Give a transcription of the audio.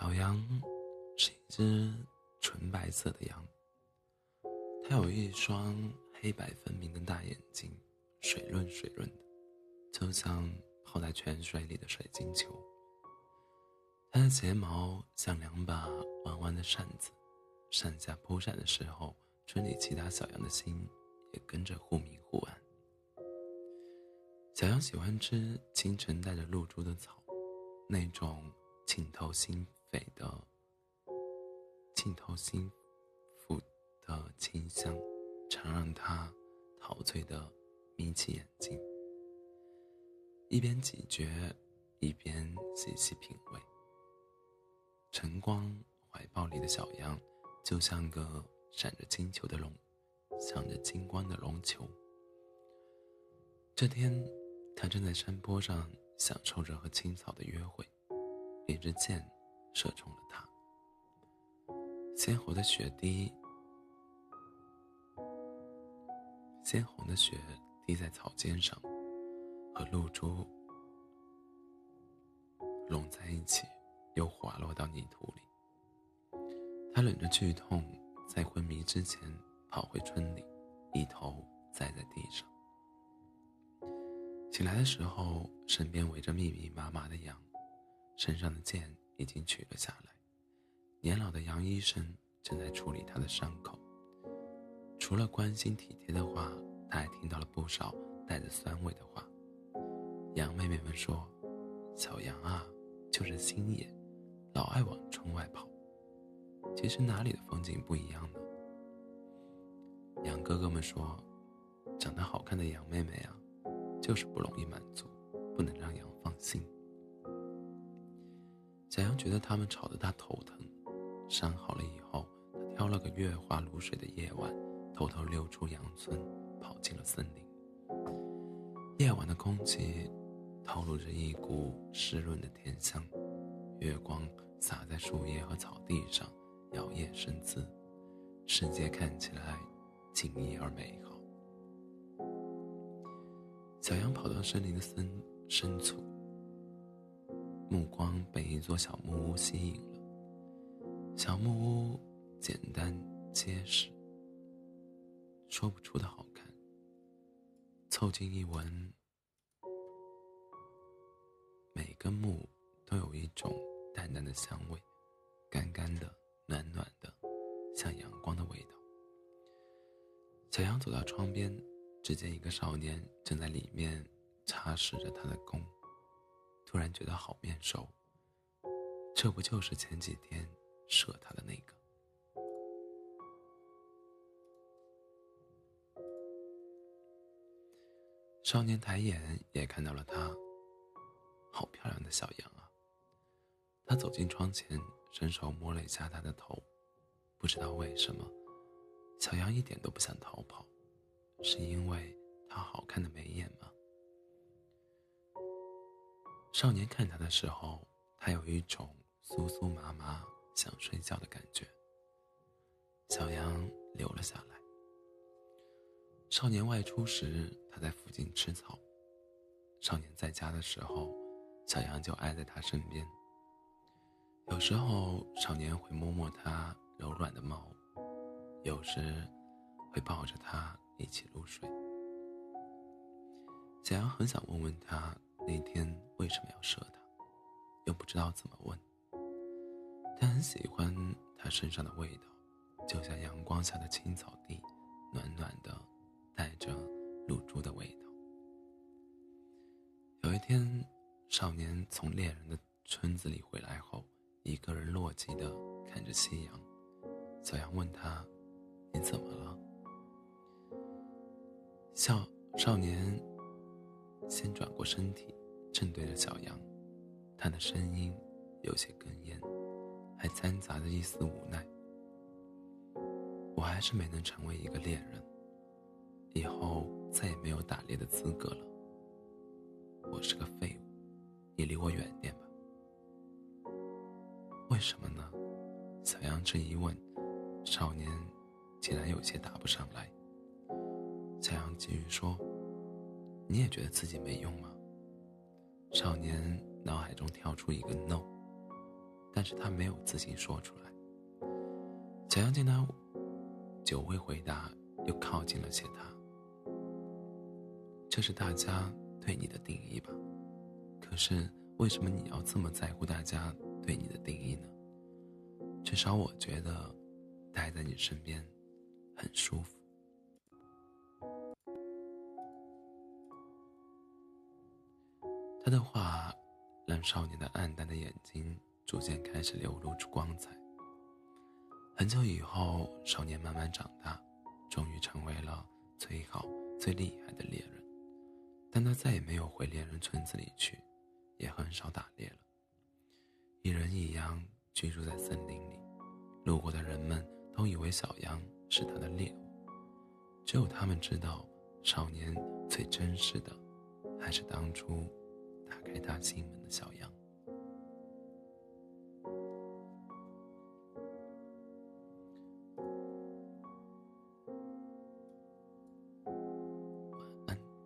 小羊是一只纯白色的羊，它有一双黑白分明的大眼睛，水润水润的，就像泡在泉水里的水晶球。它的睫毛像两把弯弯的扇子，上下扑闪的时候，村里其他小羊的心也跟着忽明忽暗。小羊喜欢吃清晨带着露珠的草，那种沁透心。北的沁透心腹的清香，常让他陶醉的眯起眼睛，一边咀嚼，一边细细品味。晨光怀抱里的小羊，就像个闪着金球的龙，闪着金光的龙球。这天，他正在山坡上享受着和青草的约会，一支箭。射中了他。鲜红的血滴，鲜红的血滴在草尖上，和露珠拢在一起，又滑落到泥土里。他忍着剧痛，在昏迷之前跑回村里，一头栽在地上。醒来的时候，身边围着密密麻麻的羊，身上的箭。已经取了下来。年老的杨医生正在处理他的伤口。除了关心体贴的话，他还听到了不少带着酸味的话。羊妹妹们说：“小羊啊，就是心野，老爱往窗外跑。其实哪里的风景不一样呢？”羊哥哥们说：“长得好看的羊妹妹啊，就是不容易满足，不能让羊放心。”小羊觉得他们吵得他头疼，伤好了以后，他挑了个月华如水的夜晚，偷偷溜出羊村，跑进了森林。夜晚的空气透露着一股湿润的甜香，月光洒在树叶和草地上，摇曳生姿，世界看起来静谧而美好。小羊跑到森林的深深处。目光被一座小木屋吸引了。小木屋简单结实，说不出的好看。凑近一闻，每根木都有一种淡淡的香味，干干的、暖暖的，像阳光的味道。小羊走到窗边，只见一个少年正在里面擦拭着他的弓。突然觉得好面熟，这不就是前几天射他的那个？少年抬眼也看到了他，好漂亮的小羊啊！他走进窗前，伸手摸了一下他的头，不知道为什么，小羊一点都不想逃跑，是因为他好看的眉眼吗？少年看他的时候，他有一种酥酥麻麻想睡觉的感觉。小羊留了下来。少年外出时，他在附近吃草；少年在家的时候，小羊就挨在他身边。有时候，少年会摸摸他柔软的毛，有时会抱着他一起入睡。小羊很想问问他。那天为什么要射他？又不知道怎么问。他很喜欢他身上的味道，就像阳光下的青草地，暖暖的，带着露珠的味道。有一天，少年从猎人的村子里回来后，一个人落寂的看着夕阳。小羊问他：“你怎么了？”少少年先转过身体。正对着小羊，他的声音有些哽咽，还掺杂着一丝无奈。我还是没能成为一个猎人，以后再也没有打猎的资格了。我是个废物，你离我远点吧。为什么呢？小羊这一问，少年竟然有些答不上来。小羊继续说：“你也觉得自己没用吗？”少年脑海中跳出一个 “no”，但是他没有自信说出来。小羊见他久未回答，又靠近了些他。这是大家对你的定义吧？可是为什么你要这么在乎大家对你的定义呢？至少我觉得，待在你身边很舒服。他的话让少年的暗淡的眼睛逐渐开始流露出光彩。很久以后，少年慢慢长大，终于成为了最好、最厉害的猎人。但他再也没有回猎人村子里去，也很少打猎了。一人一羊居住在森林里，路过的人们都以为小羊是他的猎物，只有他们知道，少年最真实的，还是当初开他心门的小羊。